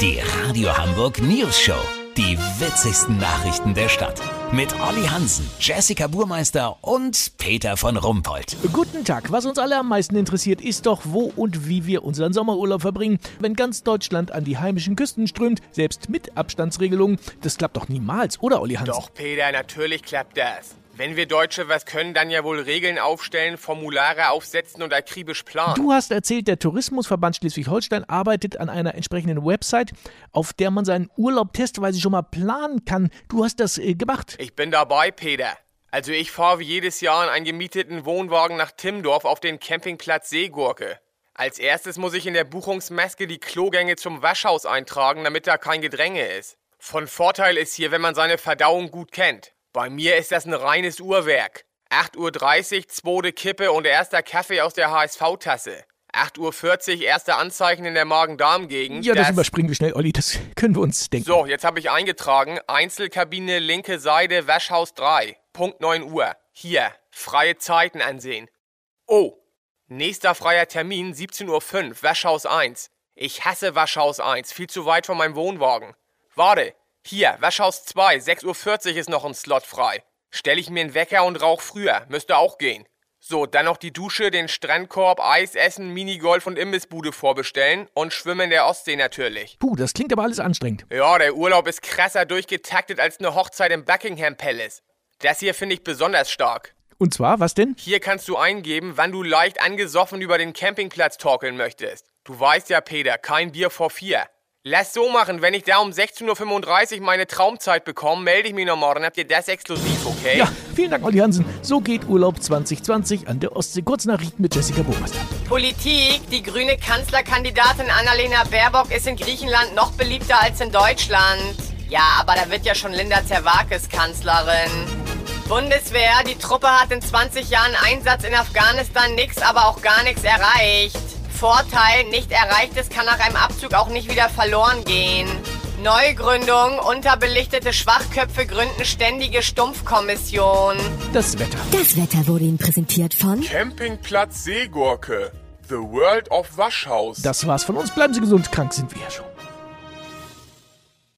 Die Radio Hamburg News Show. Die witzigsten Nachrichten der Stadt. Mit Olli Hansen, Jessica Burmeister und Peter von Rumpold. Guten Tag. Was uns alle am meisten interessiert, ist doch, wo und wie wir unseren Sommerurlaub verbringen. Wenn ganz Deutschland an die heimischen Küsten strömt, selbst mit Abstandsregelungen, das klappt doch niemals, oder Olli Hansen? Doch, Peter, natürlich klappt das. Wenn wir Deutsche was können, dann ja wohl Regeln aufstellen, Formulare aufsetzen und akribisch planen. Du hast erzählt, der Tourismusverband Schleswig-Holstein arbeitet an einer entsprechenden Website, auf der man seinen Urlaub testweise schon mal planen kann. Du hast das äh, gemacht. Ich bin dabei, Peter. Also ich fahre wie jedes Jahr in einen gemieteten Wohnwagen nach Timmendorf auf den Campingplatz Seegurke. Als erstes muss ich in der Buchungsmaske die Klogänge zum Waschhaus eintragen, damit da kein Gedränge ist. Von Vorteil ist hier, wenn man seine Verdauung gut kennt. Bei mir ist das ein reines Uhrwerk. 8.30 Uhr, zweite Kippe und erster Kaffee aus der HSV-Tasse. 8.40 Uhr, erste Anzeichen in der Magen-Darm-Gegend. Ja, das, überspringen wir schnell, Olli, das können wir uns denken. So, jetzt habe ich eingetragen, Einzelkabine linke Seite, Waschhaus 3. Punkt 9 Uhr. Hier, freie Zeiten ansehen. Oh, nächster freier Termin 17.05 Uhr, Waschhaus 1. Ich hasse Waschhaus 1, viel zu weit von meinem Wohnwagen. Warte, hier, Waschhaus 2, 6.40 Uhr ist noch ein Slot frei. Stell ich mir einen Wecker und rauch früher, müsste auch gehen. So, dann noch die Dusche, den Strandkorb, Eis essen, Minigolf und Imbissbude vorbestellen und Schwimmen in der Ostsee natürlich. Puh, das klingt aber alles anstrengend. Ja, der Urlaub ist krasser durchgetaktet als eine Hochzeit im Buckingham Palace. Das hier finde ich besonders stark. Und zwar, was denn? Hier kannst du eingeben, wann du leicht angesoffen über den Campingplatz torkeln möchtest. Du weißt ja, Peter, kein Bier vor vier. Lass so machen, wenn ich da um 16.35 Uhr meine Traumzeit bekomme, melde ich mich noch morgen. Habt ihr das exklusiv, okay? Ja, vielen Dank, Olli Hansen. So geht Urlaub 2020 an der Ostsee. Kurznachrichten mit Jessica Burmeister. Politik. Die grüne Kanzlerkandidatin Annalena Baerbock ist in Griechenland noch beliebter als in Deutschland. Ja, aber da wird ja schon Linda Zerwakis Kanzlerin. Bundeswehr. Die Truppe hat in 20 Jahren Einsatz in Afghanistan nix, aber auch gar nichts erreicht. Vorteil, nicht erreichtes kann nach einem Abzug auch nicht wieder verloren gehen. Neugründung, unterbelichtete Schwachköpfe gründen ständige Stumpfkommission. Das Wetter. Das Wetter wurde Ihnen präsentiert von Campingplatz Seegurke. The World of Waschhaus. Das war's von uns. Bleiben Sie gesund, krank sind wir ja schon.